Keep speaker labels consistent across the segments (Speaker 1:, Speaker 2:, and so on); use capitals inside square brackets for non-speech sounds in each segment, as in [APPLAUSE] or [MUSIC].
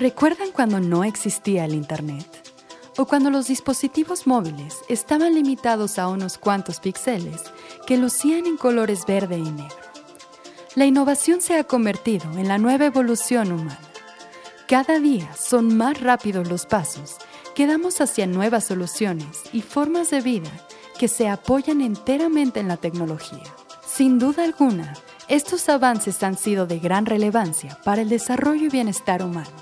Speaker 1: ¿Recuerdan cuando no existía el Internet? ¿O cuando los dispositivos móviles estaban limitados a unos cuantos píxeles que lucían en colores verde y negro? La innovación se ha convertido en la nueva evolución humana. Cada día son más rápidos los pasos que damos hacia nuevas soluciones y formas de vida que se apoyan enteramente en la tecnología. Sin duda alguna, estos avances han sido de gran relevancia para el desarrollo y bienestar humano,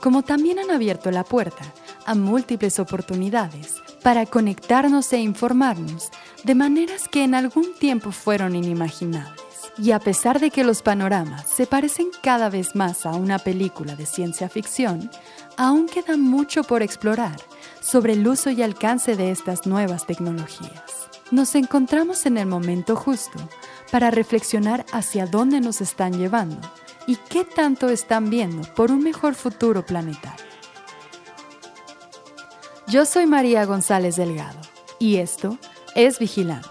Speaker 1: como también han abierto la puerta a múltiples oportunidades para conectarnos e informarnos de maneras que en algún tiempo fueron inimaginables. Y a pesar de que los panoramas se parecen cada vez más a una película de ciencia ficción, aún queda mucho por explorar sobre el uso y alcance de estas nuevas tecnologías. Nos encontramos en el momento justo para reflexionar hacia dónde nos están llevando y qué tanto están viendo por un mejor futuro planetario. Yo soy María González Delgado y esto es Vigilante.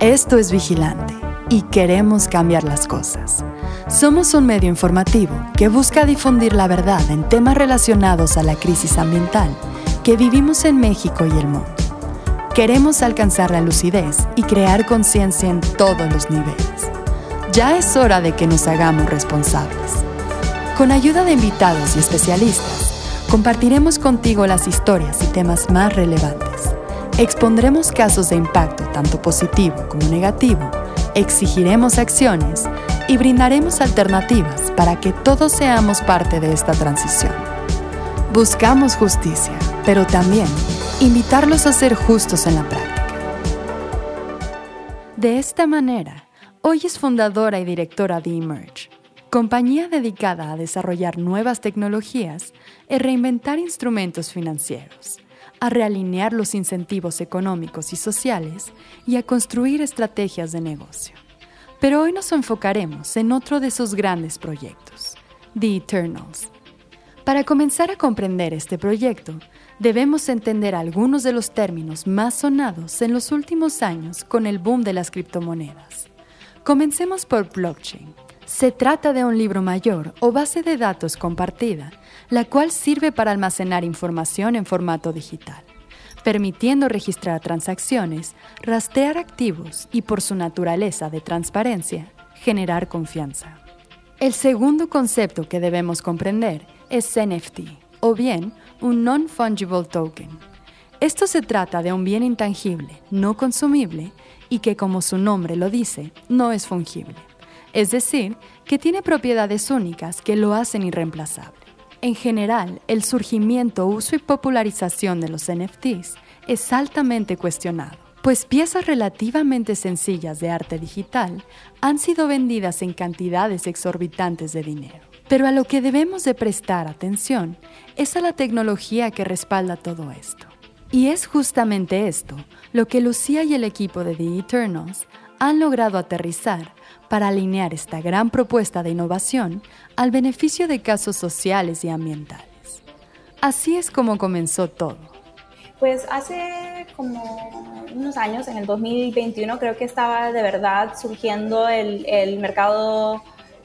Speaker 1: Esto es Vigilante y queremos cambiar las cosas. Somos un medio informativo que busca difundir la verdad en temas relacionados a la crisis ambiental que vivimos en México y el mundo. Queremos alcanzar la lucidez y crear conciencia en todos los niveles. Ya es hora de que nos hagamos responsables. Con ayuda de invitados y especialistas, compartiremos contigo las historias y temas más relevantes. Expondremos casos de impacto tanto positivo como negativo, exigiremos acciones y brindaremos alternativas para que todos seamos parte de esta transición. Buscamos justicia pero también invitarlos a ser justos en la práctica. De esta manera, hoy es fundadora y directora de Emerge, compañía dedicada a desarrollar nuevas tecnologías y reinventar instrumentos financieros, a realinear los incentivos económicos y sociales y a construir estrategias de negocio. Pero hoy nos enfocaremos en otro de sus grandes proyectos, The Eternals. Para comenzar a comprender este proyecto, debemos entender algunos de los términos más sonados en los últimos años con el boom de las criptomonedas. Comencemos por blockchain. Se trata de un libro mayor o base de datos compartida, la cual sirve para almacenar información en formato digital, permitiendo registrar transacciones, rastrear activos y por su naturaleza de transparencia, generar confianza. El segundo concepto que debemos comprender es NFT, o bien un non-fungible token. Esto se trata de un bien intangible, no consumible, y que como su nombre lo dice, no es fungible. Es decir, que tiene propiedades únicas que lo hacen irreemplazable. En general, el surgimiento, uso y popularización de los NFTs es altamente cuestionado, pues piezas relativamente sencillas de arte digital han sido vendidas en cantidades exorbitantes de dinero. Pero a lo que debemos de prestar atención es a la tecnología que respalda todo esto. Y es justamente esto lo que Lucía y el equipo de The Eternals han logrado aterrizar para alinear esta gran propuesta de innovación al beneficio de casos sociales y ambientales. Así es como comenzó todo.
Speaker 2: Pues hace como unos años, en el 2021, creo que estaba de verdad surgiendo el, el mercado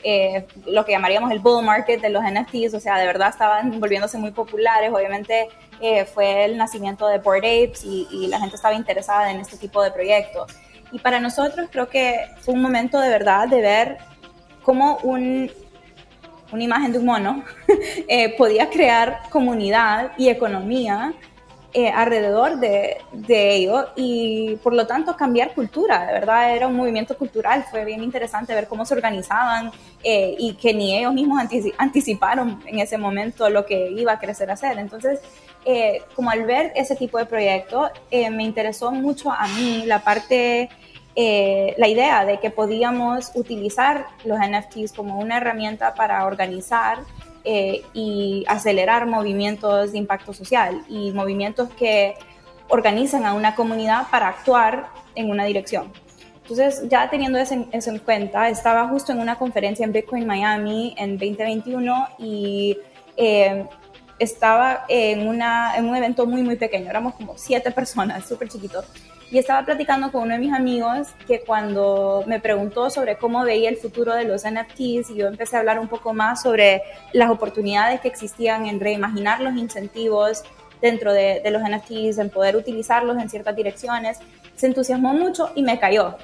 Speaker 2: eh, lo que llamaríamos el bull market de los NFTs, o sea, de verdad estaban volviéndose muy populares, obviamente eh, fue el nacimiento de Bored Apes y, la gente estaba interesada en este tipo de proyectos. Y para nosotros creo que fue un momento de verdad de ver cómo un, una imagen de un mono [LAUGHS] eh, podía crear comunidad y economía eh, alrededor de, de, ello y por lo tanto cambiar cultura, de verdad era un movimiento cultural, fue bien interesante ver cómo se organizaban eh, y que ni ellos mismos anticiparon en ese momento lo que iba a crecer a hacer. Entonces, eh, como al ver ese tipo de proyecto, me interesó mucho a mí la parte... la idea de que podíamos utilizar los NFTs como una herramienta para organizar eh, y acelerar movimientos de impacto social y movimientos que organizan a una comunidad para actuar en una dirección. Entonces, ya teniendo eso en, cuenta, estaba justo en una conferencia en Bitcoin Miami en 2021 y eh, estaba en, una, en un evento muy, muy pequeño, éramos como siete personas, súper chiquitos, y estaba platicando con uno de mis amigos que cuando me preguntó sobre cómo veía el futuro de los NFTs y yo empecé a hablar un poco más sobre las oportunidades que existían en reimaginar los incentivos dentro de, los NFTs, en poder utilizarlos en ciertas direcciones, se entusiasmó mucho y me cayó.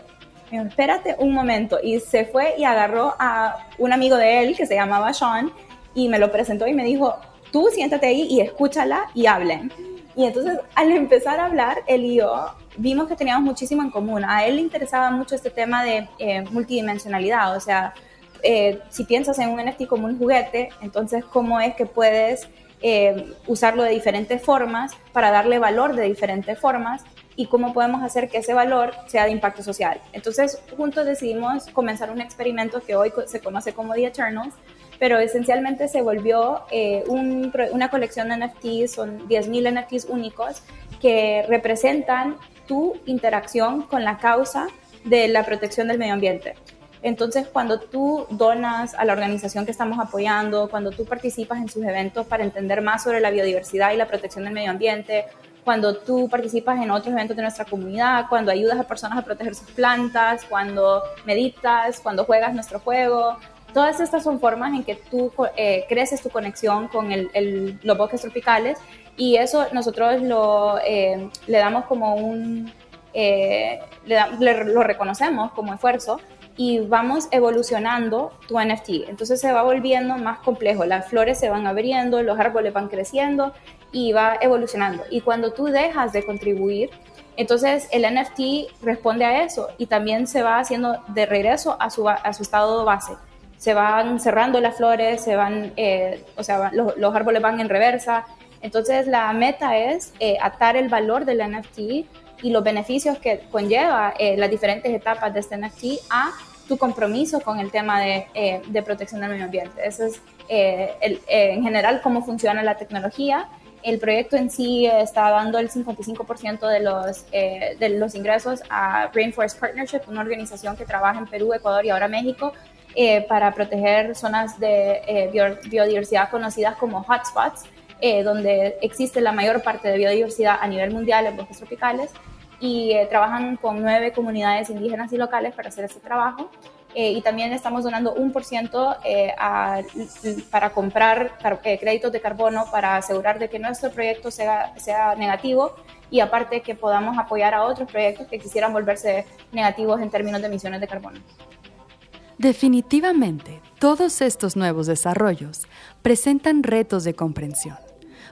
Speaker 2: Me dijo, espérate un momento. Y se fue y agarró a un amigo de él que se llamaba Sean y me lo presentó y me dijo, tú siéntate ahí y escúchala y hablen. Y entonces al empezar a hablar, él y yo vimos que teníamos muchísimo en común. A él le interesaba mucho este tema de eh, multidimensionalidad, o sea, eh, si piensas en un NFT como un juguete, entonces cómo es que puedes eh, usarlo de diferentes formas para darle valor de diferentes formas y cómo podemos hacer que ese valor sea de impacto social. Entonces, juntos decidimos comenzar un experimento que hoy se conoce como The Eternals, pero esencialmente se volvió eh, una colección de NFTs, son 10.000 NFTs únicos que representan tu interacción con la causa de la protección del medio ambiente. Entonces, cuando tú donas a la organización que estamos apoyando, cuando tú participas en sus eventos para entender más sobre la biodiversidad y la protección del medio ambiente, cuando tú participas en otros eventos de nuestra comunidad, cuando ayudas a personas a proteger sus plantas, cuando meditas, cuando juegas nuestro juego, todas estas son formas en que tú eh, creces tu conexión con los bosques tropicales y eso nosotros lo, eh, le damos como un, eh, lo reconocemos como esfuerzo y vamos evolucionando tu NFT. Entonces se va volviendo más complejo, las flores se van abriendo, los árboles van creciendo y va evolucionando. Y cuando tú dejas de contribuir, entonces el NFT responde a eso y también se va haciendo de regreso a su, a su estado base. Se van cerrando las flores, se van, eh, o sea, los, árboles van en reversa. Entonces la meta es eh, atar el valor del NFT y los beneficios que conlleva eh, las diferentes etapas de este NFT a tu compromiso con el tema de, eh, de protección del medio ambiente. Eso es eh, el, en general cómo funciona la tecnología. El proyecto en sí está dando el 55% de los, de los ingresos a Rainforest Partnership, una organización que trabaja en Perú, Ecuador y ahora México para proteger zonas de biodiversidad conocidas como hotspots, donde existe la mayor parte de biodiversidad a nivel mundial en bosques tropicales y eh, trabajan con nueve comunidades indígenas y locales para hacer este trabajo. Eh, y también estamos donando un por ciento eh, para comprar créditos de carbono para asegurar de que nuestro proyecto sea, sea negativo y aparte que podamos apoyar a otros proyectos que quisieran volverse negativos en términos de emisiones de carbono.
Speaker 1: Definitivamente, todos estos nuevos desarrollos presentan retos de comprensión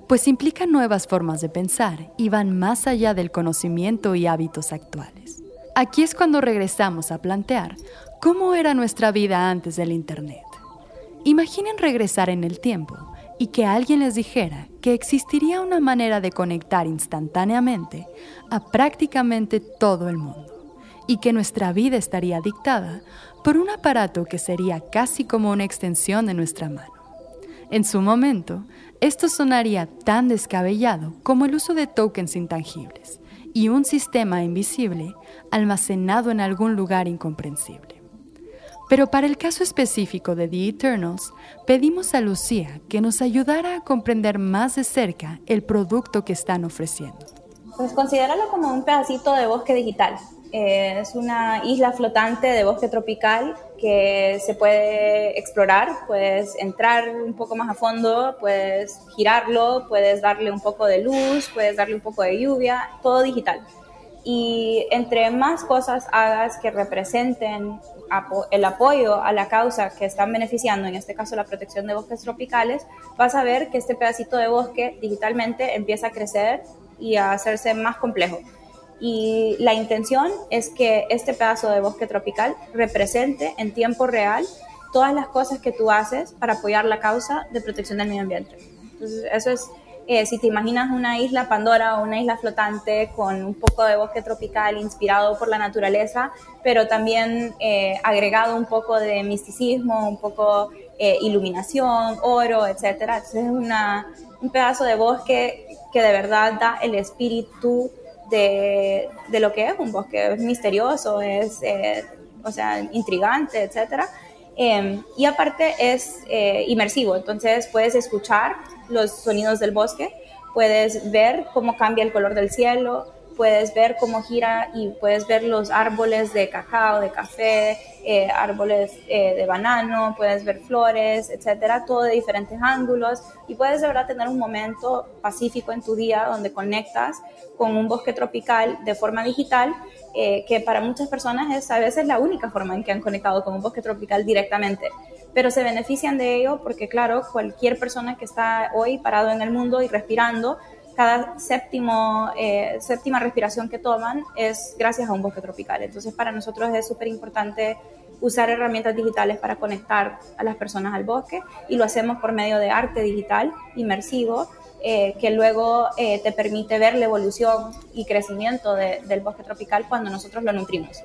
Speaker 1: pues implican nuevas formas de pensar y van más allá del conocimiento y hábitos actuales. Aquí es cuando regresamos a plantear cómo era nuestra vida antes del Internet. Imaginen regresar en el tiempo y que alguien les dijera que existiría una manera de conectar instantáneamente a prácticamente todo el mundo y que nuestra vida estaría dictada por un aparato que sería casi como una extensión de nuestra mano. En su momento, esto sonaría tan descabellado como el uso de tokens intangibles y un sistema invisible almacenado en algún lugar incomprensible. Pero para el caso específico de The Eternals, pedimos a Lucía que nos ayudara a comprender más de cerca el producto que están ofreciendo.
Speaker 2: Pues considéralo como un pedacito de bosque digital. Eh, es una isla flotante de bosque tropical que se puede explorar, puedes entrar un poco más a fondo, puedes girarlo, puedes darle un poco de luz, puedes darle un poco de lluvia, todo digital. Y entre más cosas hagas que representen el apoyo a la causa que están beneficiando, en este caso la protección de bosques tropicales, vas a ver que este pedacito de bosque digitalmente empieza a crecer y a hacerse más complejo y la intención es que este pedazo de bosque tropical represente en tiempo real todas las cosas que tú haces para apoyar la causa de protección del medio ambiente. Entonces, eso es, eh, si te imaginas una isla Pandora o una isla flotante con un poco de bosque tropical inspirado por la naturaleza, pero también eh, agregado un poco de misticismo, un poco eh, iluminación, oro, etc. Entonces, es un pedazo de bosque que de verdad da el espíritu de, de, lo que es un bosque, es misterioso, es, eh, o sea, intrigante, etc. Em, y aparte es eh, inmersivo, entonces puedes escuchar los sonidos del bosque, puedes ver cómo cambia el color del cielo, puedes ver cómo gira y puedes ver los árboles de cacao, de café, eh, árboles eh, de banano, puedes ver flores, etcétera, todo de diferentes ángulos. Y puedes de verdad tener un momento pacífico en tu día donde conectas con un bosque tropical de forma digital, eh, que para muchas personas es a veces la única forma en que han conectado con un bosque tropical directamente. Pero se benefician de ello porque, claro, cualquier persona que está hoy parado en el mundo y respirando cada séptimo, eh, séptima respiración que toman es gracias a un bosque tropical. Entonces, para nosotros es súper importante usar herramientas digitales para conectar a las personas al bosque y lo hacemos por medio de arte digital inmersivo eh, que luego eh, te permite ver la evolución y crecimiento del bosque tropical cuando nosotros lo nutrimos.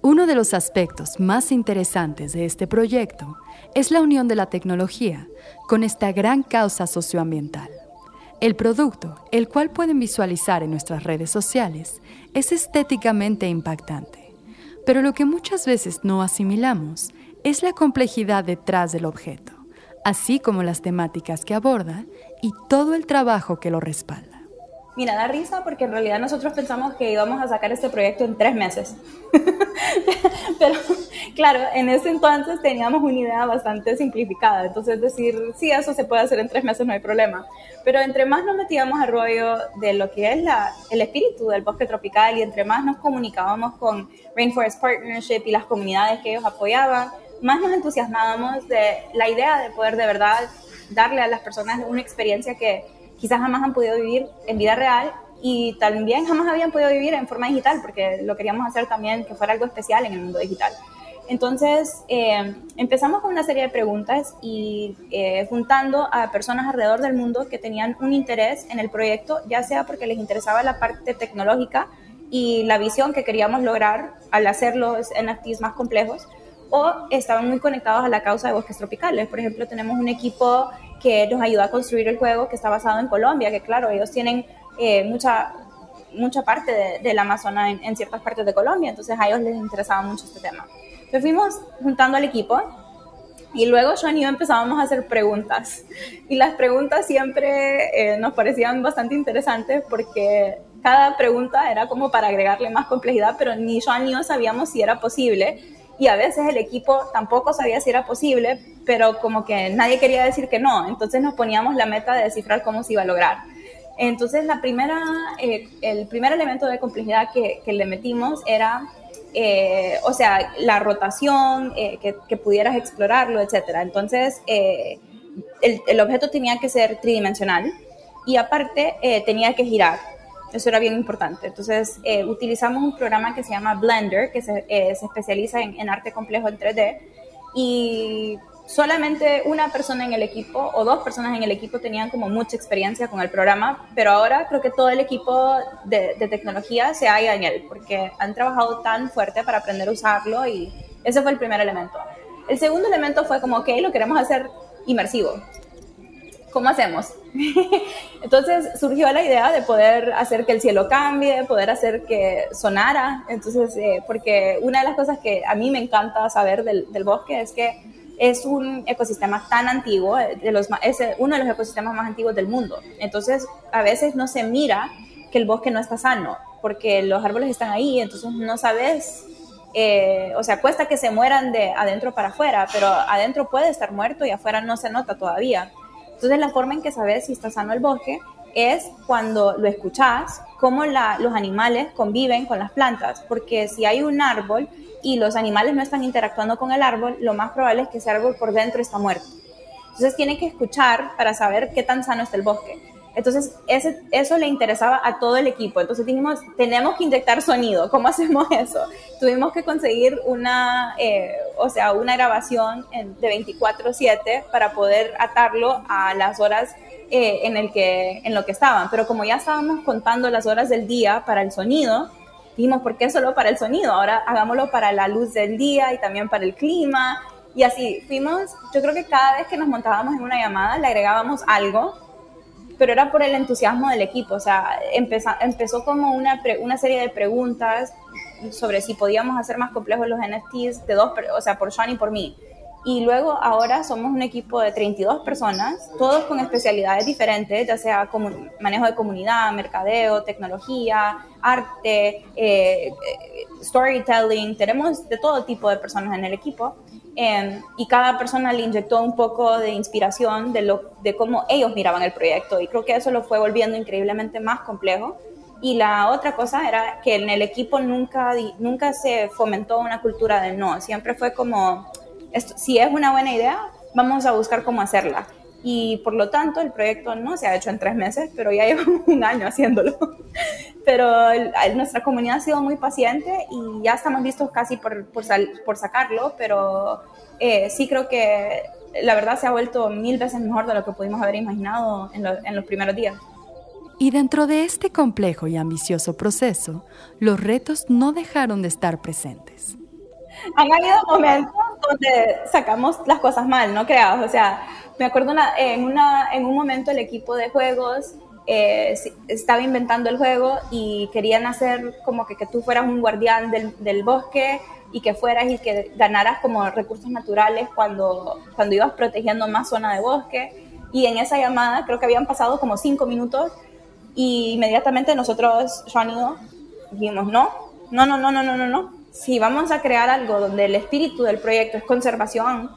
Speaker 1: Uno de los aspectos más interesantes de este proyecto es la unión de la tecnología con esta gran causa socioambiental. El producto, el cual pueden visualizar en nuestras redes sociales, es estéticamente impactante, pero lo que muchas veces no asimilamos es la complejidad detrás del objeto, así como las temáticas que aborda y todo el trabajo que lo respalda.
Speaker 2: Mira, da risa porque en realidad nosotros pensamos que íbamos a sacar este proyecto en tres meses. [LAUGHS] Pero claro, en ese entonces teníamos una idea bastante simplificada. Entonces decir, sí, eso se puede hacer en tres meses, no hay problema. Pero entre más nos metíamos al rollo de lo que es el espíritu del bosque tropical y entre más nos comunicábamos con Rainforest Partnership y las comunidades que ellos apoyaban, más nos entusiasmábamos de la idea de poder de verdad darle a las personas una experiencia que quizás jamás han podido vivir en vida real y también jamás habían podido vivir en forma digital, porque lo queríamos hacer también que fuera algo especial en el mundo digital. Entonces eh, empezamos con una serie de preguntas y eh, juntando a personas alrededor del mundo que tenían un interés en el proyecto, ya sea porque les interesaba la parte tecnológica y la visión que queríamos lograr al hacer los NFTs más complejos, o estaban muy conectados a la causa de bosques tropicales. Por ejemplo, tenemos un equipo que nos ayuda a construir el juego que está basado en Colombia, que claro, ellos tienen eh, mucha, mucha parte del Amazonas en, ciertas partes de Colombia, entonces a ellos les interesaba mucho este tema. Entonces fuimos juntando al equipo y luego Sean y yo empezábamos a hacer preguntas. Y las preguntas siempre eh, nos parecían bastante interesantes porque cada pregunta era como para agregarle más complejidad, pero ni Sean ni yo sabíamos si era posible y a veces el equipo tampoco sabía si era posible, pero como que nadie quería decir que no, entonces nos poníamos la meta de descifrar cómo se iba a lograr. Entonces la primera, eh, el primer elemento de complejidad que, que le metimos era, eh, o sea, la rotación, eh, que, que, pudieras explorarlo, etc. Entonces el, el, objeto tenía que ser tridimensional y aparte tenía que girar. Eso era bien importante. Entonces, eh, utilizamos un programa que se llama Blender, que se, eh, se especializa en, en, arte complejo en 3D. Y solamente una persona en el equipo o dos personas en el equipo tenían como mucha experiencia con el programa, pero ahora creo que todo el equipo de, de tecnología se halla en él, porque han trabajado tan fuerte para aprender a usarlo y ese fue el primer elemento. El segundo elemento fue como, ok, lo queremos hacer inmersivo. ¿Cómo hacemos? [LAUGHS] Entonces surgió la idea de poder hacer que el cielo cambie, poder hacer que sonara. Entonces, eh, porque una de las cosas que a mí me encanta saber del, bosque es que es un ecosistema tan antiguo, eh, es uno de los ecosistemas más antiguos del mundo. Entonces, a veces no se mira que el bosque no está sano, porque los árboles están ahí, entonces no sabes, eh, o sea, cuesta que se mueran de adentro para afuera, pero adentro puede estar muerto y afuera no se nota todavía. Entonces la forma en que sabes si está sano el bosque es cuando lo escuchas, cómo los animales conviven con las plantas, porque si hay un árbol y los animales no están interactuando con el árbol, lo más probable es que ese árbol por dentro está muerto. Entonces tiene que escuchar para saber qué tan sano está el bosque. Entonces, ese, eso le interesaba a todo el equipo. Entonces dijimos, tenemos que inyectar sonido. [LAUGHS] ¿Cómo hacemos eso? Tuvimos que conseguir una, eh, o sea, una grabación de 24/7 para poder atarlo a las horas eh, en, el que, en lo que estaban. Pero como ya estábamos contando las horas del día para el sonido, dijimos, ¿por qué solo para el sonido? Ahora hagámoslo para la luz del día y también para el clima. Y así fuimos, yo creo que cada vez que nos montábamos en una llamada le agregábamos algo pero era por el entusiasmo del equipo, o sea, empezó, empezó como una, una serie de preguntas sobre si podíamos hacer más complejos los NFTs de dos, o sea, por Sean y por mí. Y luego ahora somos un equipo de 32 personas, todos con especialidades diferentes, ya sea manejo de comunidad, mercadeo, tecnología, arte, eh, storytelling, tenemos de todo tipo de personas en el equipo. Em, y cada persona le inyectó un poco de inspiración de, lo, de cómo ellos miraban el proyecto y creo que eso lo fue volviendo increíblemente más complejo. Y la otra cosa era que en el equipo nunca, nunca se fomentó una cultura de no, siempre fue como si es una buena idea, vamos a buscar cómo hacerla. Y por lo tanto, el proyecto no se ha hecho en tres meses, pero ya [LAUGHS] llevamos un año haciéndolo. Pero nuestra comunidad ha sido muy paciente y ya estamos listos casi por, por, sacarlo, pero eh, sí creo que la verdad se ha vuelto mil veces mejor de lo que pudimos haber imaginado en, en los primeros días.
Speaker 1: Y dentro de este complejo y ambicioso proceso, los retos no dejaron de estar presentes.
Speaker 2: Han habido momentos donde sacamos las cosas mal, no creados. O sea, me acuerdo en, una, en un momento el equipo de juegos eh, estaba inventando el juego y querían hacer como que, que tú fueras un guardián del, del, bosque y que fueras y que ganaras como recursos naturales cuando, cuando ibas protegiendo más zona de bosque. Y en esa llamada creo que habían pasado como cinco minutos y inmediatamente nosotros, Sean y yo, dijimos, no, no, no, no, no, no, no si vamos a crear algo donde el espíritu del proyecto es conservación,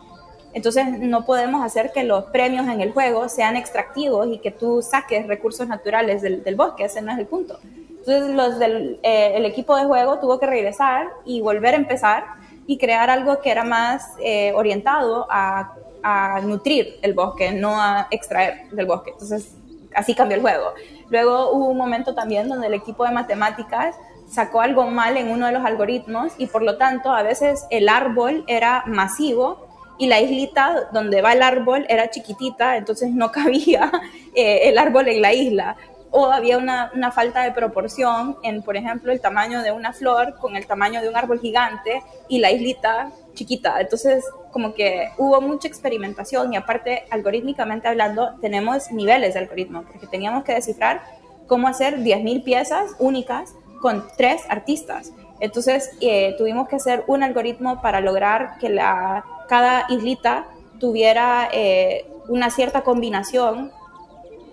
Speaker 2: entonces no podemos hacer que los premios en el juego sean extractivos y que tú saques recursos naturales del, bosque, ese no es el punto. Entonces eh, el equipo de juego tuvo que regresar y volver a empezar y crear algo que era más eh, orientado a, a nutrir el bosque, no a extraer del bosque. Entonces así cambió el juego. Luego hubo un momento también donde el equipo de matemáticas sacó algo mal en uno de los algoritmos y por lo tanto a veces el árbol era masivo y la islita donde va el árbol era chiquitita, entonces no [LAUGHS] cabía eh, el árbol en la isla. O había una, una, falta de proporción en, por ejemplo, el tamaño de una flor con el tamaño de un árbol gigante y la islita chiquita. Entonces, como que hubo mucha experimentación y aparte, algorítmicamente hablando, tenemos niveles de algoritmo, porque teníamos que descifrar cómo hacer 10.000 piezas únicas con tres artistas. Entonces eh, tuvimos que hacer un algoritmo para lograr que la, cada islita tuviera eh, una cierta combinación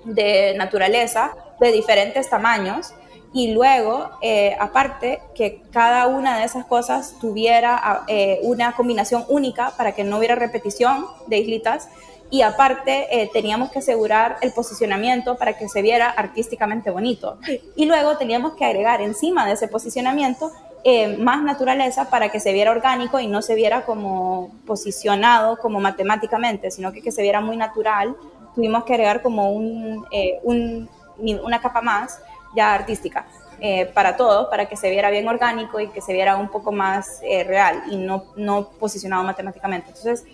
Speaker 2: de naturaleza de diferentes tamaños y luego, eh, aparte, que cada una de esas cosas tuviera una combinación única para que no hubiera repetición de islitas y aparte eh, teníamos que asegurar el posicionamiento para que se viera artísticamente bonito. Y luego teníamos que agregar encima de ese posicionamiento eh, más naturaleza para que se viera orgánico y no se viera como posicionado como matemáticamente, sino que, que se viera muy natural. Tuvimos que agregar como un, eh, un, una capa más ya artística. para todo, para que se viera bien orgánico y que se viera un poco más real y no, no posicionado matemáticamente. Entonces,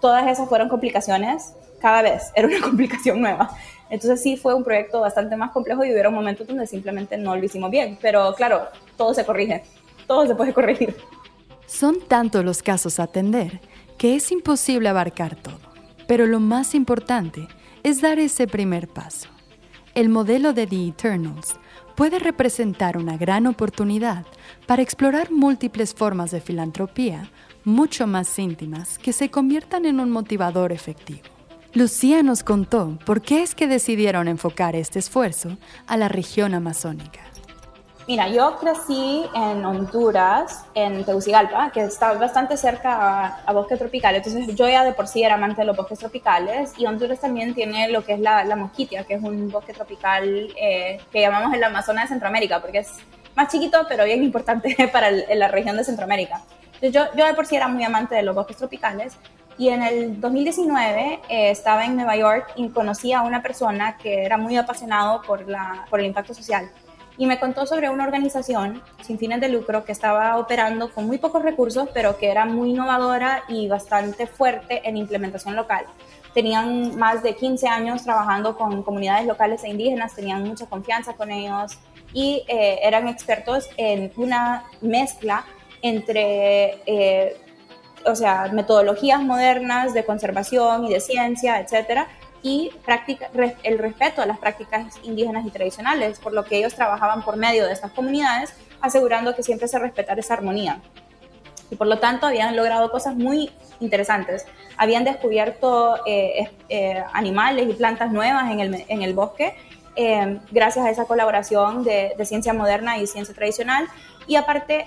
Speaker 2: todas esas fueron complicaciones, cada vez [LAUGHS] era una complicación nueva. Entonces sí fue un proyecto bastante más complejo y hubo momentos donde simplemente no lo hicimos bien, pero claro, todo se corrige, todo se puede corregir.
Speaker 1: Son tantos los casos a atender que es imposible abarcar todo, pero lo más importante es dar ese primer paso. El modelo de The Eternals puede representar una gran oportunidad para explorar múltiples formas de filantropía mucho más íntimas que se conviertan en un motivador efectivo. Lucía nos contó por qué es que decidieron enfocar este esfuerzo a la región amazónica.
Speaker 2: Mira, yo crecí en Honduras, en Tegucigalpa, que está bastante cerca a, bosque tropical. Entonces, yo ya de por sí era amante de los bosques tropicales. Y Honduras también tiene lo que es la, la mosquitia, que es un bosque tropical eh, que llamamos el Amazonas de Centroamérica, porque es más chiquito, pero bien importante [LAUGHS] para la región de Centroamérica yo, de por sí era muy amante de los bosques tropicales y en el 2019 eh, estaba en Nueva York y conocí a una persona que era muy apasionado por, la, por el impacto social y me contó sobre una organización sin fines de lucro que estaba operando con muy pocos recursos, pero que era muy innovadora y bastante fuerte en implementación local. Tenían más de 15 años trabajando con comunidades locales e indígenas, tenían mucha confianza con ellos y eh, eran expertos en una mezcla entre, eh, o sea, metodologías modernas de conservación y de ciencia, etcétera, y práctica, el respeto a las prácticas indígenas y tradicionales, por lo que ellos trabajaban por medio de estas comunidades, asegurando que siempre se respetara esa armonía. y por lo tanto habían logrado cosas muy interesantes. Habían descubierto eh, eh, animales y plantas nuevas en el, en el bosque eh, gracias a esa colaboración de, de, ciencia moderna y ciencia tradicional y aparte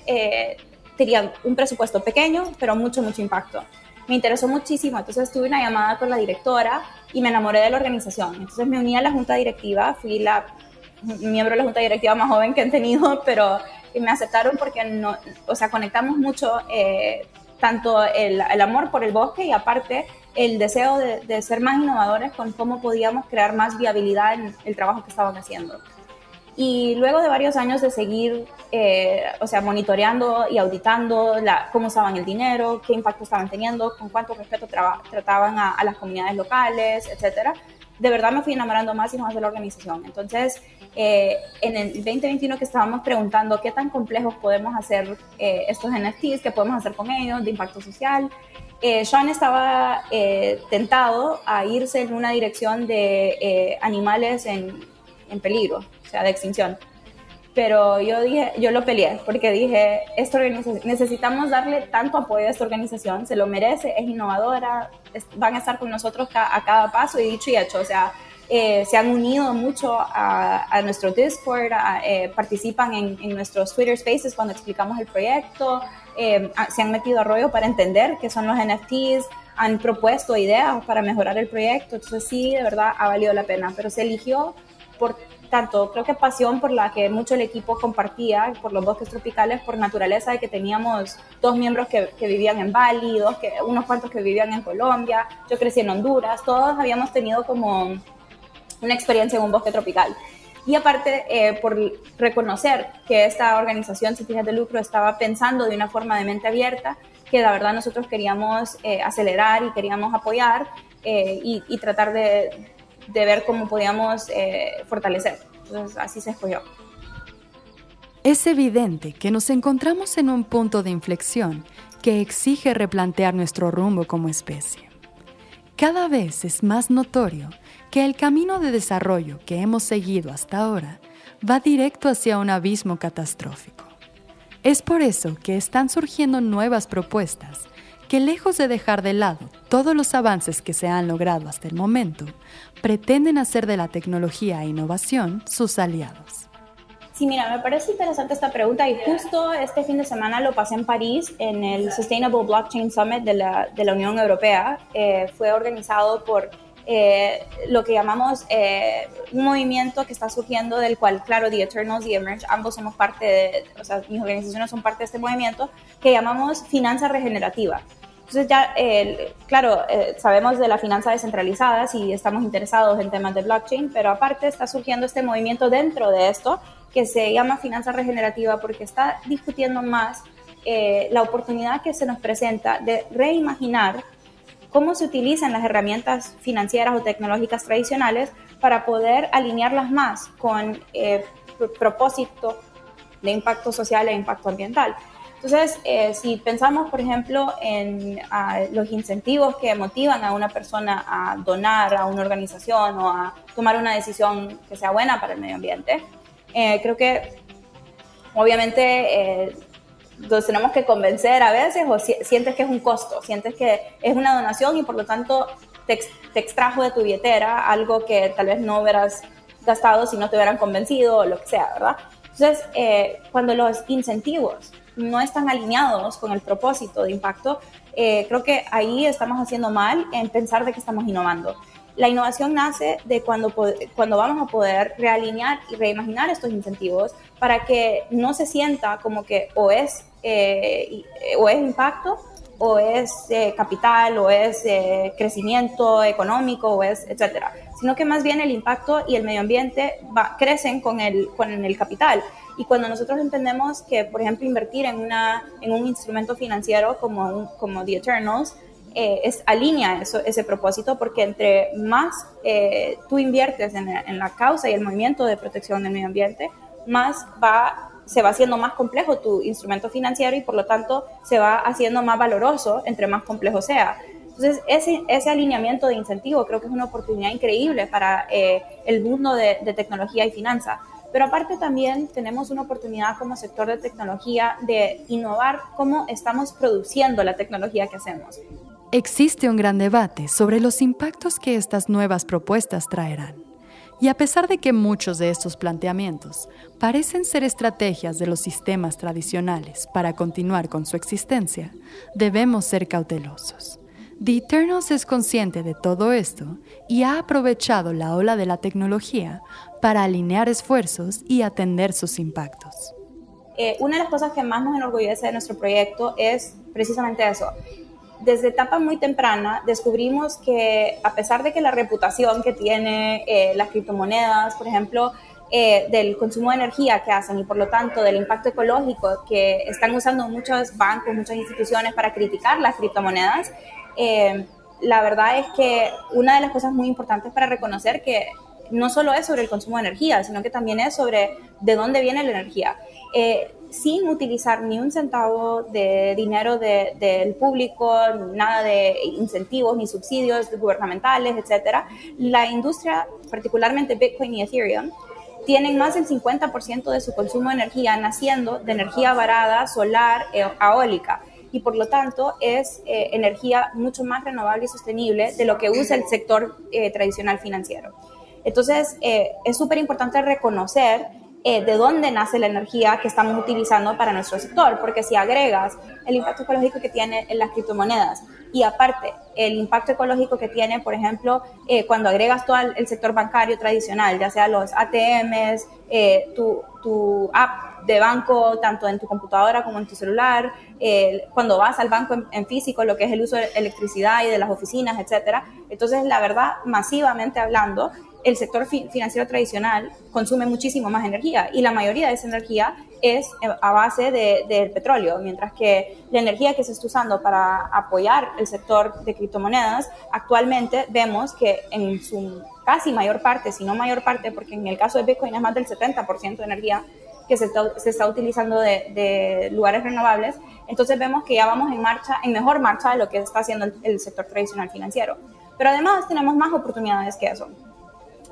Speaker 2: tenían un presupuesto pequeño pero mucho, mucho impacto. Me interesó muchísimo, entonces tuve una llamada con la directora y me enamoré de la organización. Entonces me uní a la junta directiva, fui la miembro de la junta directiva más joven que han tenido, [LAUGHS] pero me aceptaron porque no, o sea, conectamos mucho eh, tanto el, el, amor por el bosque y aparte el deseo de, de, ser más innovadores con cómo podíamos crear más viabilidad en el trabajo que estaban haciendo. Y luego de varios años de seguir, eh, o sea, monitoreando y auditando la, cómo usaban el dinero, qué impacto estaban teniendo, con cuánto respeto trataban a, a, las comunidades locales, etcétera, de verdad me fui enamorando más y más de la organización. Entonces, eh, en el 2021 que estábamos preguntando qué tan complejos podemos hacer eh, estos NFTs, qué podemos hacer con ellos, de impacto social, eh, Sean estaba eh, tentado a irse en una dirección de eh, animales en, en peligro, sea, de extinción. Pero yo dije, yo lo peleé porque dije, esta necesitamos darle tanto apoyo a esta organización, se lo merece, es innovadora, van a estar con nosotros a cada paso y dicho y hecho, o sea, eh, se han unido mucho a, a nuestro Discord, eh, participan en, en, nuestros Twitter Spaces cuando explicamos el proyecto, eh, se han metido a rollo para entender qué son los NFTs, han propuesto ideas para mejorar el proyecto, entonces sí, de verdad ha valido la pena, pero se eligió por tanto, creo que pasión por la que mucho el equipo compartía, por los bosques tropicales, por naturaleza, de que teníamos dos miembros que, que vivían en Bali, dos que, unos cuantos que vivían en Colombia, yo crecí en Honduras, todos habíamos tenido como una experiencia en un bosque tropical. Y aparte, eh, por reconocer que esta organización sin fines de lucro estaba pensando de una forma de mente abierta, que la verdad nosotros queríamos eh, acelerar y queríamos apoyar eh, y, y, tratar de, de, ver cómo podíamos eh, fortalecer. Entonces, así se escogió.
Speaker 1: Es evidente que nos encontramos en un punto de inflexión que exige replantear nuestro rumbo como especie. Cada vez es más notorio que el camino de desarrollo que hemos seguido hasta ahora va directo hacia un abismo catastrófico. Es por eso que están surgiendo nuevas propuestas que lejos de dejar de lado todos los avances que se han logrado hasta el momento, pretenden hacer de la tecnología e innovación sus aliados.
Speaker 2: Sí, mira, me parece interesante esta pregunta y justo este fin de semana lo pasé en París en el Sustainable Blockchain Summit de la, Unión Europea. Eh, fue organizado por eh, lo que llamamos eh, un movimiento que está surgiendo del cual, claro, The Eternals y Emerge, ambos somos parte de, o sea, mis organizaciones son parte de este movimiento, que llamamos finanza regenerativa. Entonces ya, eh, claro, eh, sabemos de la finanza descentralizada si estamos interesados en temas de blockchain, pero aparte está surgiendo este movimiento dentro de esto que se llama finanza regenerativa porque está discutiendo más eh, la oportunidad que se nos presenta de reimaginar cómo se utilizan las herramientas financieras o tecnológicas tradicionales para poder alinearlas más con eh, propósito de impacto social e impacto ambiental. Entonces, eh, si pensamos, por ejemplo, en uh, los incentivos que motivan a una persona a donar a una organización o a tomar una decisión que sea buena para el medio ambiente, eh, creo que obviamente eh, los tenemos que convencer a veces o si, sientes que es un costo, sientes que es una donación y por lo tanto te, te extrajo de tu billetera algo que tal vez no hubieras gastado si no te hubieran convencido o lo que sea, ¿verdad? Entonces, eh, cuando los incentivos no están alineados con el propósito de impacto, eh, creo que ahí estamos haciendo mal en pensar de que estamos innovando. La innovación nace de cuando, cuando vamos a poder realinear y reimaginar estos incentivos para que no se sienta como que o es, eh, o es impacto o es eh, capital o es eh, crecimiento económico o es etcétera, sino que más bien el impacto y el medio ambiente va, crecen con el, con el capital. Y cuando nosotros entendemos que, por ejemplo, invertir en, una, en un instrumento financiero como, un, como The Eternals, eh, es, alinea eso, ese propósito porque entre más eh, tú inviertes en, en, la causa y el movimiento de protección del medio ambiente, más va, se va haciendo más complejo tu instrumento financiero y por lo tanto se va haciendo más valoroso entre más complejo sea. Entonces, ese, ese alineamiento de incentivo creo que es una oportunidad increíble para eh, el mundo de, de tecnología y finanza Pero aparte también tenemos una oportunidad como sector de tecnología de innovar cómo estamos produciendo la tecnología que hacemos.
Speaker 1: Existe un gran debate sobre los impactos que estas nuevas propuestas traerán. Y a pesar de que muchos de estos planteamientos parecen ser estrategias de los sistemas tradicionales para continuar con su existencia, debemos ser cautelosos. The Eternals es consciente de todo esto y ha aprovechado la ola de la tecnología para alinear esfuerzos y atender sus impactos.
Speaker 2: Eh, una de las cosas que más nos enorgullece de nuestro proyecto es precisamente eso. Desde etapa muy temprana descubrimos que a pesar de que la reputación que tiene eh, las criptomonedas, por ejemplo, eh, del consumo de energía que hacen y por lo tanto del impacto ecológico que están usando muchos bancos, muchas instituciones para criticar las criptomonedas, eh, la verdad es que una de las cosas muy importantes para reconocer que no solo es sobre el consumo de energía, sino que también es sobre de dónde viene la energía. Eh, sin utilizar ni un centavo de dinero del público, nada de incentivos ni subsidios gubernamentales, etcétera, la industria, particularmente Bitcoin y Ethereum, tienen más del 50% de su consumo de energía naciendo de energía varada, solar, e eólica y por lo tanto es eh, energía mucho más renovable y sostenible de lo que usa el sector eh, tradicional financiero. Entonces, eh, es súper importante reconocer de dónde nace la energía que estamos utilizando para nuestro sector, porque si agregas el impacto ecológico que tiene en las criptomonedas y aparte el impacto ecológico que tiene, por ejemplo, cuando agregas todo el, sector bancario tradicional, ya sea los ATMs, tu, tu app de banco tanto en tu computadora como en tu celular, cuando vas al banco en, físico, lo que es el uso de electricidad y de las oficinas, etcétera. Entonces, la verdad, masivamente hablando, el sector financiero tradicional consume muchísimo más energía y la mayoría de esa energía es eh, a base del de, petróleo, mientras que la energía que se está usando para apoyar el sector de criptomonedas, actualmente vemos que en su casi mayor parte, si no mayor parte, porque en el caso de Bitcoin es más del 70% de energía, que se está, utilizando de, lugares renovables, entonces vemos que ya vamos en marcha, en mejor marcha de lo que está haciendo el, sector tradicional financiero. Pero además tenemos más oportunidades que eso.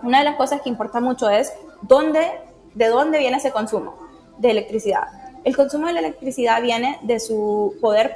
Speaker 2: Una de las cosas que importa mucho es dónde, de dónde viene ese consumo de electricidad. El consumo de la electricidad viene de su poder,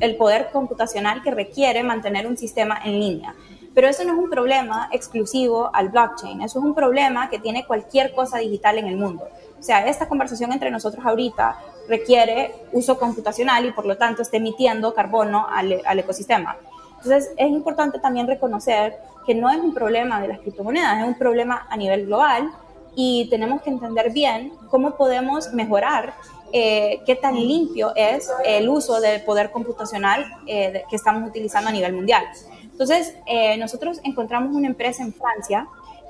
Speaker 2: el poder computacional que requiere mantener un sistema en línea. Pero eso no es un problema exclusivo al blockchain, eso es un problema que tiene cualquier cosa digital en el mundo. O sea, esta conversación entre nosotros ahorita requiere uso computacional y por lo tanto está emitiendo carbono al, al ecosistema. Entonces, es importante también reconocer que no es un problema de las criptomonedas, es un problema a nivel global y tenemos que entender bien cómo podemos mejorar eh, qué tan limpio es el uso del poder computacional eh, que estamos utilizando a nivel mundial. Entonces, eh, nosotros encontramos una empresa en Francia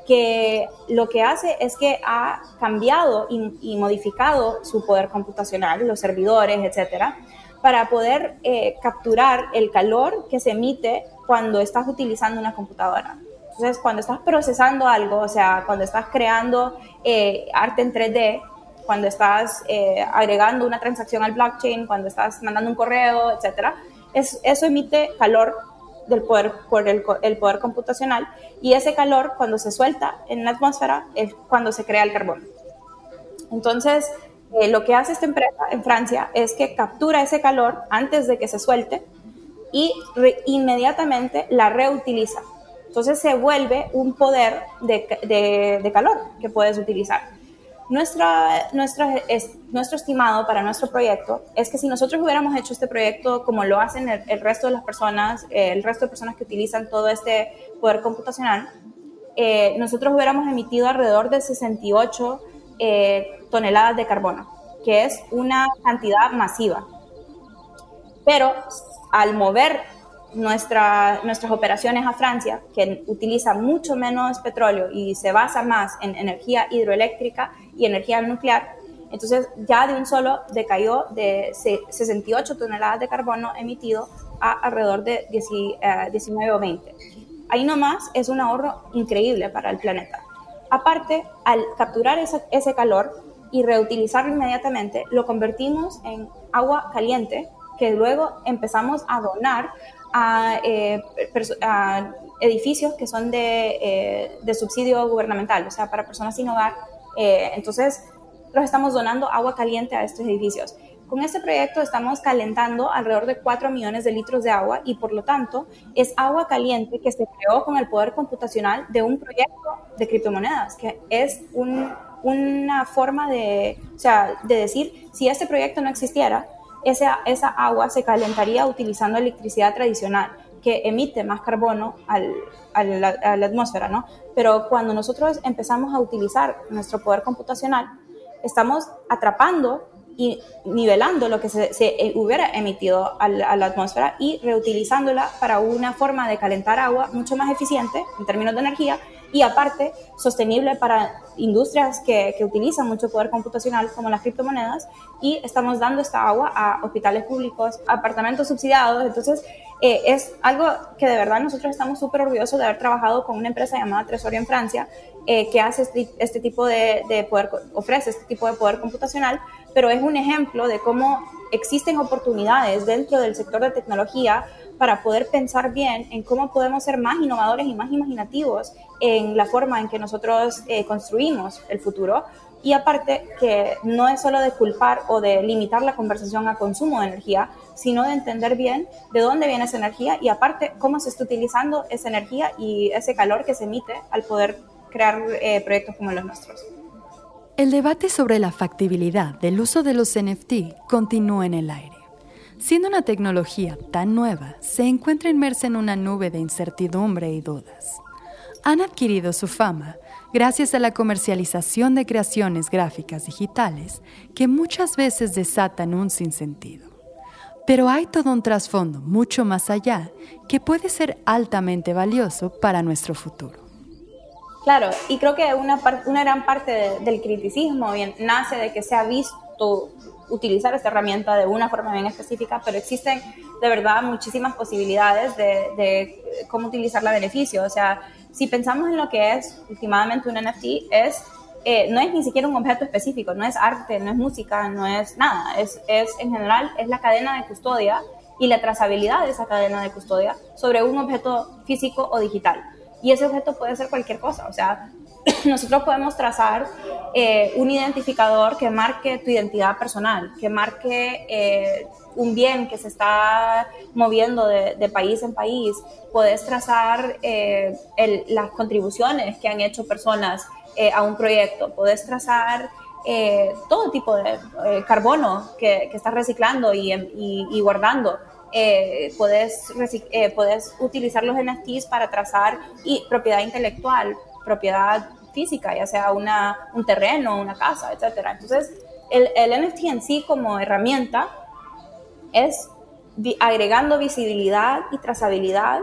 Speaker 2: que lo que hace es que ha cambiado y, modificado su poder computacional, los servidores, etcétera, para poder eh, capturar el calor que se emite cuando estás utilizando una computadora. Entonces, cuando estás procesando algo, o sea, cuando estás creando eh, arte en 3D, cuando estás eh, agregando una transacción al blockchain, cuando estás mandando un correo, etcétera, eso emite calor del poder, por el, poder computacional y ese calor cuando se suelta en la atmósfera es cuando se crea el carbón. Entonces, eh, lo que hace esta empresa en Francia es que captura ese calor antes de que se suelte y inmediatamente la reutiliza. Entonces se vuelve un poder de, de calor que puedes utilizar. Nuestra, nuestra, es, nuestro estimado para nuestro proyecto es que si nosotros hubiéramos hecho este proyecto como lo hacen el, resto de las personas, el resto de personas que utilizan todo este poder computacional, eh, nosotros hubiéramos emitido alrededor de 68 eh, toneladas de carbono, que es una cantidad masiva. Pero al mover nuestra, nuestras operaciones a Francia, que utiliza mucho menos petróleo y se basa más en energía hidroeléctrica y energía nuclear, entonces ya de un solo decayó de 68 toneladas de carbono emitido a alrededor de 19 eh, o 20. Ahí nomás es un ahorro increíble para el planeta. Aparte, al capturar ese, ese calor y reutilizarlo inmediatamente, lo convertimos en agua caliente que luego empezamos a donar eh, a, edificios que son de, eh, de, subsidio gubernamental, o sea, para personas sin hogar Eh, entonces, los estamos donando agua caliente a estos edificios. Con este proyecto estamos calentando alrededor de 4 millones de litros de agua y por lo tanto es agua caliente que se creó con el poder computacional de un proyecto de criptomonedas, que es una forma de, o sea, de decir, si este proyecto no existiera, esa, esa agua se calentaría utilizando electricidad tradicional que emite más carbono al, a, la, a la atmósfera, ¿no? Pero cuando nosotros empezamos a utilizar nuestro poder computacional, estamos atrapando y nivelando lo que se, se hubiera emitido a la, atmósfera y reutilizándola para una forma de calentar agua mucho más eficiente en términos de energía y aparte sostenible para industrias que, que, utilizan mucho poder computacional como las criptomonedas y estamos dando esta agua a hospitales públicos, apartamentos subsidiados, entonces eh, es algo que de verdad nosotros estamos súper orgullosos de haber trabajado con una empresa llamada Tresorio en Francia eh, que hace este, este tipo de, de poder, ofrece este tipo de poder computacional, pero es un ejemplo de cómo existen oportunidades dentro del sector de tecnología para poder pensar bien en cómo podemos ser más innovadores y más imaginativos en la forma en que nosotros eh, construimos el futuro. Y aparte que no es solo de culpar o de limitar la conversación a consumo de energía, sino de entender bien de dónde viene esa energía y aparte cómo se está utilizando esa energía y ese calor que se emite al poder crear eh, proyectos como los nuestros.
Speaker 1: El debate sobre la factibilidad del uso de los NFT continúa en el aire. Siendo una tecnología tan nueva, se encuentra inmersa en una nube de incertidumbre y dudas. Han adquirido su fama gracias a la comercialización de creaciones gráficas digitales que muchas veces desatan un sinsentido. Pero hay todo un trasfondo mucho más allá que puede ser altamente valioso para nuestro futuro.
Speaker 2: Claro, y creo que una, gran parte de, del criticismo nace de que se ha visto utilizar esta herramienta de una forma bien específica, pero existen de verdad muchísimas posibilidades de, de cómo utilizarla a beneficio. O sea, si pensamos en lo que es últimamente un NFT, es, eh, no es ni siquiera un objeto específico, no es arte, no es música, no es nada, es, es en general es la cadena de custodia y la trazabilidad de esa cadena de custodia sobre un objeto físico o digital. Y ese objeto puede ser cualquier cosa, o sea, [COUGHS] nosotros podemos trazar eh, un identificador que marque tu identidad personal, que marque eh, un bien que se está moviendo de, país en país. Puedes trazar eh, las contribuciones que han hecho personas eh, a un proyecto. Puedes trazar eh, todo tipo de carbono que, estás reciclando y, guardando. puedes, puedes utilizar los NFTs para trazar y propiedad intelectual, propiedad física, ya sea una, un terreno, una casa, etc. Entonces, el, NFT en sí como herramienta es agregando visibilidad y trazabilidad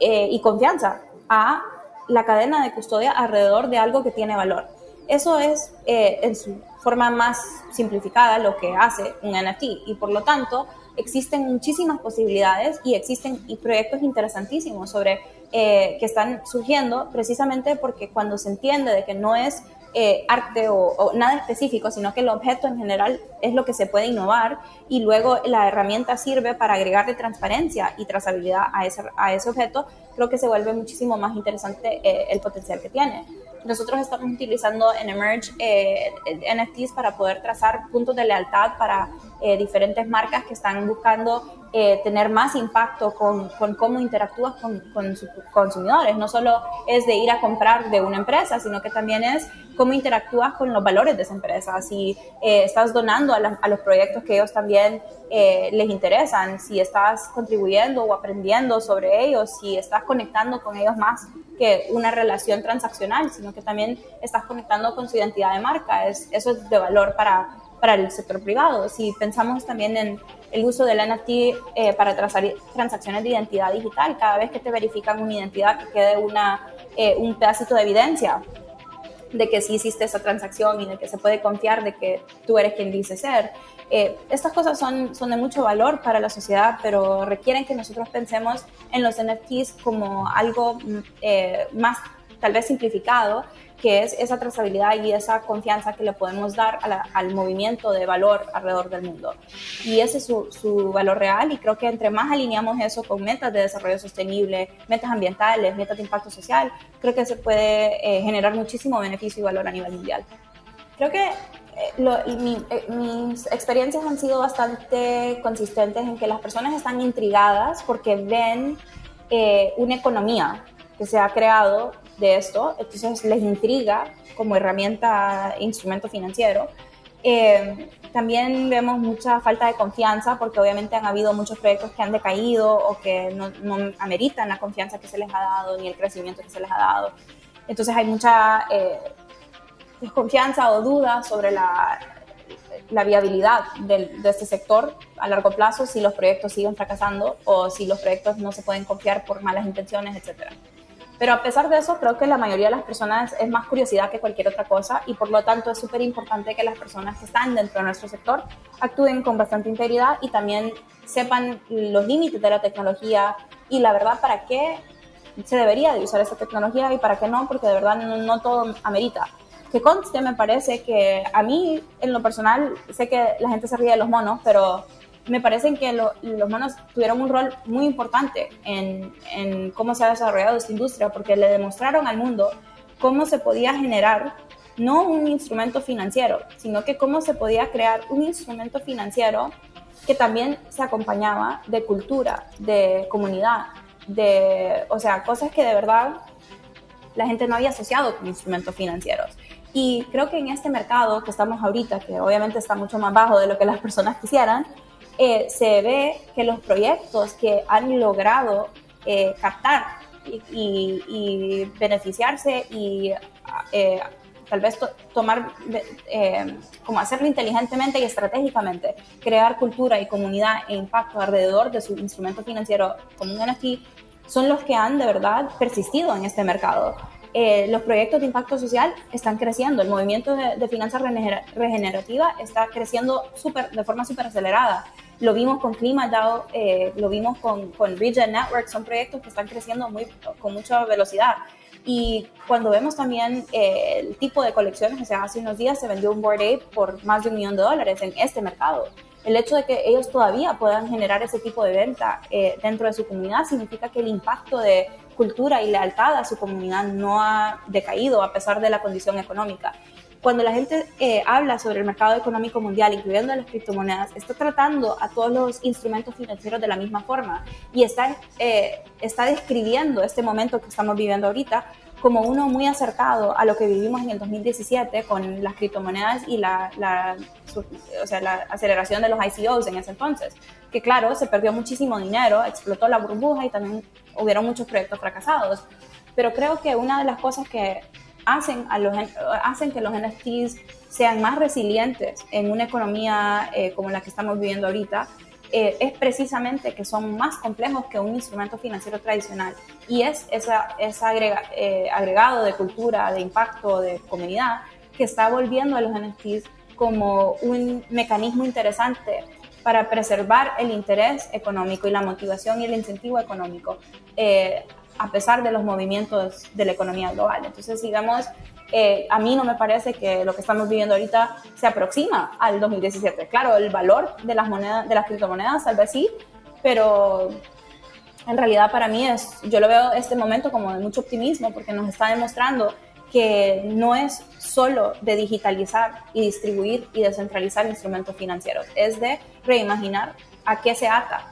Speaker 2: eh, y confianza a la cadena de custodia alrededor de algo que tiene valor. Eso es eh, en su forma más simplificada lo que hace un NFT y por lo tanto existen muchísimas posibilidades y existen proyectos interesantísimos sobre eh, que están surgiendo precisamente porque cuando se entiende de que no es eh, arte o, o, nada específico, sino que el objeto en general es lo que se puede innovar y luego la herramienta sirve para agregarle transparencia y trazabilidad a ese, a ese objeto, creo que se vuelve muchísimo más interesante eh, el potencial que tiene. Nosotros estamos utilizando en Emerge eh, NFTs para poder trazar puntos de lealtad para eh, diferentes marcas que están buscando eh, tener más impacto con, con cómo interactúas con, con sus consumidores. No solo es de ir a comprar de una empresa, sino que también es cómo interactúas con los valores de esa empresa. Si eh, estás donando a, la, a, los proyectos que ellos también eh, les interesan, si estás contribuyendo o aprendiendo sobre ellos, si estás conectando con ellos más que una relación transaccional, sino que también estás conectando con su identidad de marca. Es, eso es de valor para, para el sector privado. Si pensamos también en el uso del NFT eh, para transacciones de identidad digital, cada vez que te verifican una identidad que quede una, eh, un pedacito de evidencia de que sí hiciste esa transacción y de que se puede confiar de que tú eres quien dice ser. Eh, estas cosas son, son de mucho valor para la sociedad, pero requieren que nosotros pensemos en los NFTs como algo eh, más tal vez simplificado que es esa trazabilidad y esa confianza que le podemos dar al movimiento de valor alrededor del mundo. Y ese es su, su, valor real y creo que entre más alineamos eso con metas de desarrollo sostenible, metas ambientales, metas de impacto social, creo que se puede eh, generar muchísimo beneficio y valor a nivel mundial. Creo que eh, eh, mis experiencias han sido bastante consistentes en que las personas están intrigadas porque ven eh, una economía que se ha creado de esto, entonces les intriga como herramienta, instrumento financiero. también vemos mucha falta de confianza porque obviamente han habido muchos proyectos que han decaído o que no, no ameritan la confianza que se les ha dado ni el crecimiento que se les ha dado. Entonces hay mucha desconfianza o duda sobre la, la viabilidad de, este sector a largo plazo si los proyectos siguen fracasando o si los proyectos no se pueden confiar por malas intenciones, etc. Pero a pesar de eso, creo que la mayoría de las personas es más curiosidad que cualquier otra cosa y por lo tanto es súper importante que las personas que están dentro de nuestro sector actúen con bastante integridad y también sepan los límites de la tecnología y la verdad para qué se debería de usar esta tecnología y para qué no, porque de verdad no, no todo amerita que conste, me parece que a mí, en lo personal, sé que la gente se ríe de los monos, pero me parece que los monos tuvieron un rol muy importante en, en, cómo se ha desarrollado esta industria, porque le demostraron al mundo cómo se podía generar no un instrumento financiero, sino que cómo se podía crear un instrumento financiero que también se acompañaba de cultura, de comunidad, de, o sea, cosas que de verdad la gente no había asociado con instrumentos financieros. Y creo que en este mercado que estamos ahorita, que obviamente está mucho más bajo de lo que las personas quisieran, eh, se ve que los proyectos que han logrado eh, captar y, beneficiarse y eh, tal vez tomar, como hacerlo inteligentemente y estratégicamente, crear cultura y comunidad e impacto alrededor de su instrumento financiero como un NFT, son los que han de verdad persistido en este mercado. Eh, los proyectos de impacto social están creciendo, el movimiento de, finanzas regenerativa está creciendo super, de forma súper acelerada. Lo vimos con ClimaDAO, eh, lo vimos con, con Region Network, son proyectos que están creciendo muy, con mucha velocidad. Y cuando vemos también eh, el tipo de colecciones, o sea, hace unos días se vendió un Board Ape por más de un millón de dólares en este mercado. El hecho de que ellos todavía puedan generar ese tipo de venta dentro de su comunidad significa que el impacto de cultura y lealtad a su comunidad no ha decaído a pesar de la condición económica. Cuando la gente eh, habla sobre el mercado económico mundial, incluyendo las criptomonedas, está tratando a todos los instrumentos financieros de la misma forma y está, eh, está describiendo este momento que estamos viviendo ahorita como uno muy acercado a lo que vivimos en el 2017 con las criptomonedas y la, o sea, la aceleración de los ICOs en ese entonces. Que claro, se perdió muchísimo dinero, explotó la burbuja y también hubieron muchos proyectos fracasados. Pero creo que una de las cosas que hacen, a los, hacen que los NFTs sean más resilientes en una economía eh, como la que estamos viviendo ahorita eh, es precisamente que son más complejos que un instrumento financiero tradicional. Y es ese esa eh, agregado de cultura, de impacto, de comunidad, que está volviendo a los NFTs como un mecanismo interesante para preservar el interés económico y la motivación y el incentivo económico, eh, a pesar de los movimientos de la economía global. Entonces, digamos, eh, a mí no me parece que lo que estamos viviendo ahorita se aproxima al 2017. Claro, el valor de las monedas, de las criptomonedas, tal vez sí, pero en realidad para mí es, yo lo veo este momento como de mucho optimismo porque nos está demostrando que no es solo de digitalizar y distribuir y descentralizar instrumentos financieros, es de reimaginar a qué se ata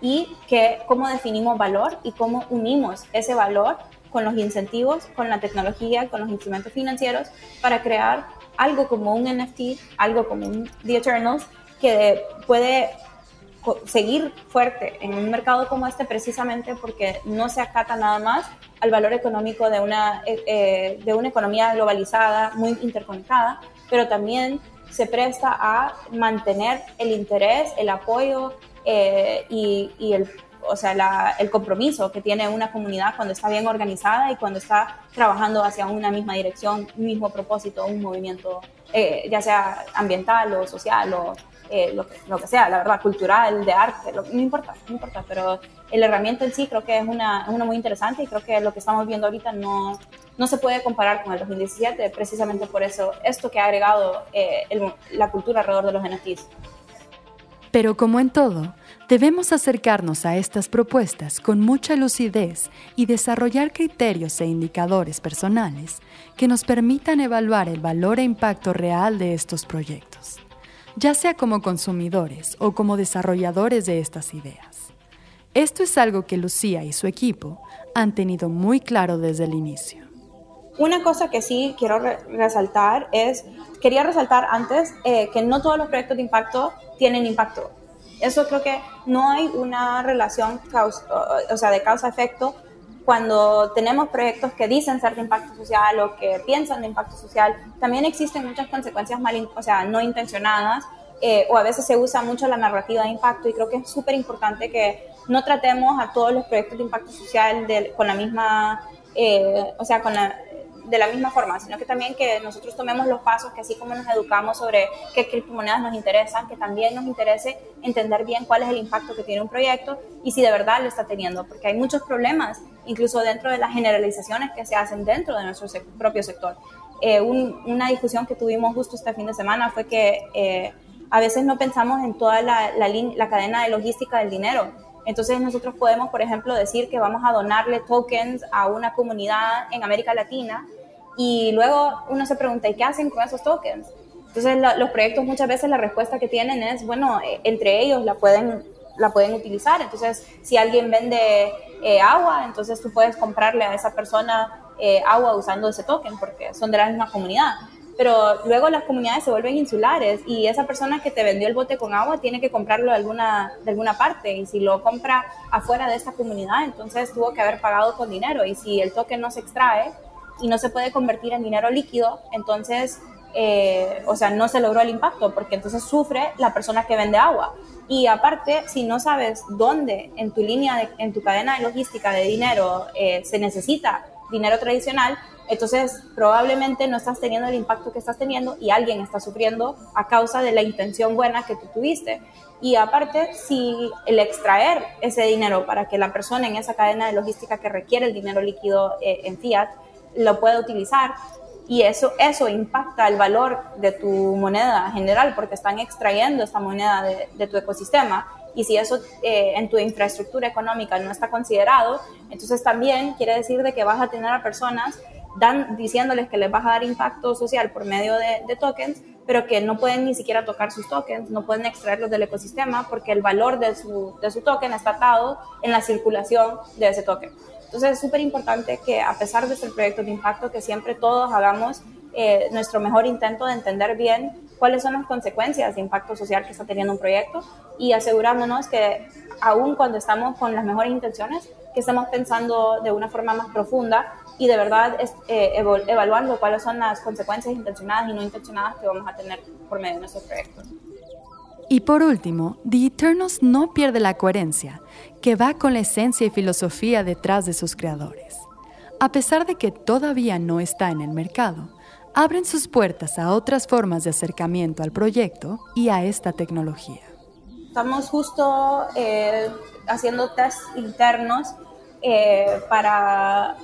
Speaker 2: y que, cómo definimos valor y cómo unimos ese valor con los incentivos, con la tecnología, con los instrumentos financieros para crear algo como un NFT, algo como un The Eternals, que puede seguir fuerte en un mercado como este precisamente porque no se acata nada más al valor económico de una, eh, eh, de una economía globalizada, muy interconectada, pero también se presta a mantener el interés, el apoyo eh, y, y, el, o sea, el compromiso que tiene una comunidad cuando está bien organizada y cuando está trabajando hacia una misma dirección, un mismo propósito, un movimiento, ya sea ambiental o social o eh, lo, que, lo, que, sea, la verdad, cultural, de arte, lo, no importa, no importa, pero el herramienta en sí creo que es una, una muy interesante y creo que lo que estamos viendo ahorita no, no se puede comparar con el 2017, precisamente por eso, esto que ha agregado eh, la cultura alrededor de los NFTs.
Speaker 1: Pero como en todo, Debemos acercarnos a estas propuestas con mucha lucidez y desarrollar criterios e indicadores personales que nos permitan evaluar el valor e impacto real de estos proyectos, ya sea como consumidores o como desarrolladores de estas ideas. Esto es algo que Lucía y su equipo han tenido muy claro desde el inicio.
Speaker 2: Una cosa que sí quiero resaltar es, quería resaltar antes eh, que no todos los proyectos de impacto tienen impacto eso creo que no hay una relación o sea, de causa-efecto cuando tenemos proyectos que dicen ser de impacto social o que piensan de impacto social, también existen muchas consecuencias mal, o sea, no intencionadas eh, o a veces se usa mucho la narrativa de impacto y creo que es súper importante que no tratemos a todos los proyectos de impacto social con la misma, eh, o sea, con la, de la misma forma, sino que también que nosotros tomemos los pasos, que así como nos educamos sobre qué criptomonedas nos interesan, que también nos interese entender bien cuál es el impacto que tiene un proyecto y si de verdad lo está teniendo, porque hay muchos problemas, incluso dentro de las generalizaciones que se hacen dentro de nuestro propio sector. Eh, una discusión que tuvimos justo este fin de semana fue que eh, a veces no pensamos en toda la, la cadena de logística del dinero entonces nosotros podemos, por ejemplo, decir que vamos a donarle tokens a una comunidad en América Latina y luego uno se pregunta, ¿y qué hacen con esos tokens? Entonces los proyectos muchas veces la respuesta que tienen es, bueno, eh, entre ellos la pueden, la pueden utilizar. Entonces si alguien vende eh, agua, entonces tú puedes comprarle a esa persona eh, agua usando ese token porque son de la misma comunidad. Pero luego las comunidades se vuelven insulares y esa persona que te vendió el bote con agua tiene que comprarlo de alguna, de alguna parte y si lo compra afuera de esta comunidad, entonces tuvo que haber pagado con dinero y si el token no se extrae, y no se puede convertir en dinero líquido, entonces, eh, o sea, no se logró el impacto porque entonces sufre la persona que vende agua. Y aparte, si no sabes dónde en tu línea, en tu cadena de logística de dinero eh, se necesita dinero tradicional, entonces probablemente no estás teniendo el impacto que estás teniendo y alguien está sufriendo a causa de la intención buena que tú tuviste. Y aparte, si el extraer ese dinero para que la persona en esa cadena de logística que requiere el dinero líquido eh, en fiat lo puede utilizar y eso, eso impacta el valor de tu moneda general porque están extrayendo esta moneda de, tu ecosistema y si eso eh, en tu infraestructura económica no está considerado, entonces también quiere decir de que vas a tener a personas diciéndoles que les vas a dar impacto social por medio de, tokens, pero que no pueden ni siquiera tocar sus tokens, no pueden extraerlos del ecosistema porque el valor de su, de su token está atado en la circulación de ese token. Entonces es súper importante que a pesar de ser proyectos de impacto, que siempre todos hagamos eh, nuestro mejor intento de entender bien cuáles son las consecuencias de impacto social que está teniendo un proyecto y asegurándonos que aún cuando estamos con las mejores intenciones, que estamos pensando de una forma más profunda y de verdad eh, evaluando cuáles son las consecuencias intencionadas y no intencionadas que vamos a tener por medio de nuestros proyectos.
Speaker 1: Y por último, The Eternals no pierde la coherencia, que va con la esencia y filosofía detrás de sus creadores. A pesar de que todavía no está en el mercado, abren sus puertas a otras formas de acercamiento al proyecto y a esta tecnología.
Speaker 2: Estamos justo eh, haciendo test internos eh, para,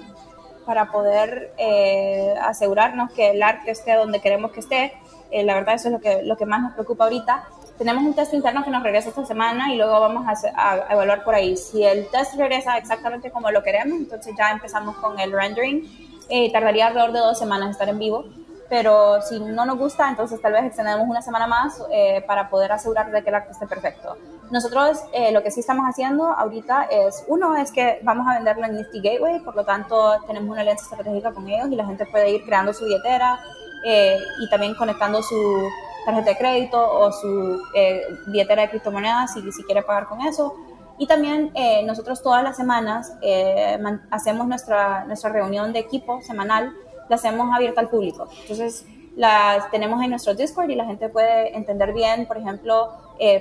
Speaker 2: para poder eh, asegurarnos que el arte esté donde queremos que esté. la verdad eso es lo que, lo que más nos preocupa ahorita tenemos un test interno que nos regresa esta semana y luego vamos a, evaluar por ahí. Si el test regresa exactamente como lo queremos, entonces ya empezamos con el rendering. Eh, tardaría alrededor de dos semanas estar en vivo, pero si no nos gusta, entonces tal vez extendemos una semana más eh, para poder asegurar de que el arte esté perfecto. Nosotros eh, lo que sí estamos haciendo ahorita es, uno es que vamos a venderlo en Nifty Gateway, por lo tanto tenemos una alianza estratégica con ellos y la gente puede ir creando su billetera y también conectando su tarjeta de crédito o su eh, billetera de criptomonedas si, si quiere pagar con eso. Y también eh, nosotros todas las semanas eh, hacemos nuestra, nuestra reunión de equipo semanal, la hacemos abierta al público. Entonces, la tenemos en nuestro Discord y la gente puede entender bien, por ejemplo,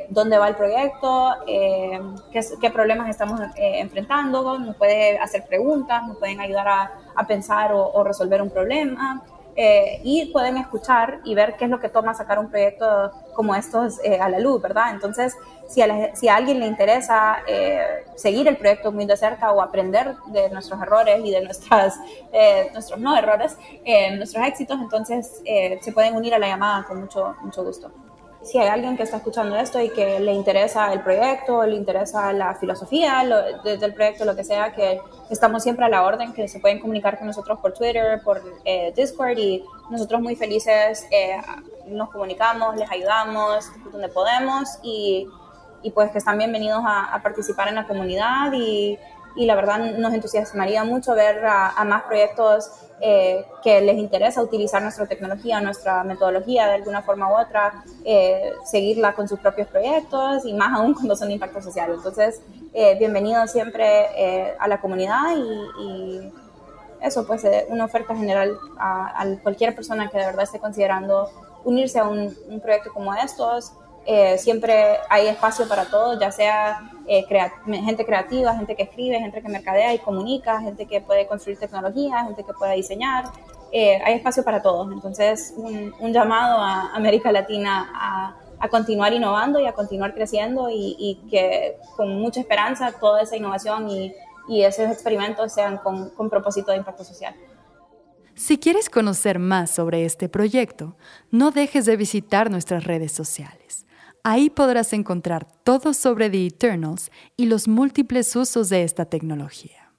Speaker 2: dónde va el proyecto, qué, qué, problemas estamos enfrentando, nos puede hacer preguntas, nos pueden ayudar a, a pensar o, o, resolver un problema. Eh, y pueden escuchar y ver qué es lo que toma sacar un proyecto como estos eh, a la luz, ¿verdad? Entonces, si a, si a alguien le interesa eh, seguir el proyecto muy de cerca o aprender de nuestros errores y de nuestras, [LAUGHS] nuestros no errores, nuestros éxitos, entonces se pueden unir a la llamada con mucho, mucho gusto. Si hay alguien que está escuchando esto y que le interesa el proyecto, le interesa la filosofía del proyecto, lo que sea, que estamos siempre a la orden, que se pueden comunicar con nosotros por Twitter, por eh, Discord y nosotros muy felices eh, nos comunicamos, les ayudamos donde podemos y, y pues que están bienvenidos a, a participar en la comunidad y y la verdad nos entusiasmaría mucho ver a, más proyectos eh, que les interesa utilizar nuestra tecnología, nuestra metodología de alguna forma u otra, eh, seguirla con sus propios proyectos y más aún cuando son de impacto social. Entonces, eh, bienvenido siempre a la comunidad y, eso, pues una oferta general a, cualquier persona que de verdad esté considerando unirse a un, un proyecto como estos. Eh, siempre hay espacio para todos, ya sea eh, gente creativa, gente que escribe, gente que mercadea y comunica, gente que puede construir tecnología, gente que pueda diseñar. Eh, hay espacio para todos. Entonces, un, llamado a América Latina a, continuar innovando y a continuar creciendo y, que con mucha esperanza toda esa innovación y, esos experimentos sean con, con propósito de impacto social.
Speaker 1: Si quieres conocer más sobre este proyecto, no dejes de visitar nuestras redes sociales. Ahí podrás encontrar todo sobre The Eternals y los múltiples usos de esta tecnología.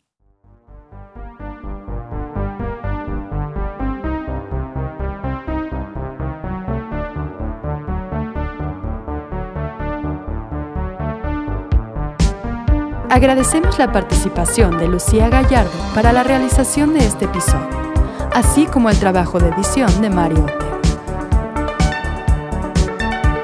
Speaker 1: Agradecemos la participación de Lucía Gallardo para la realización de este episodio, así como el trabajo de edición de Mario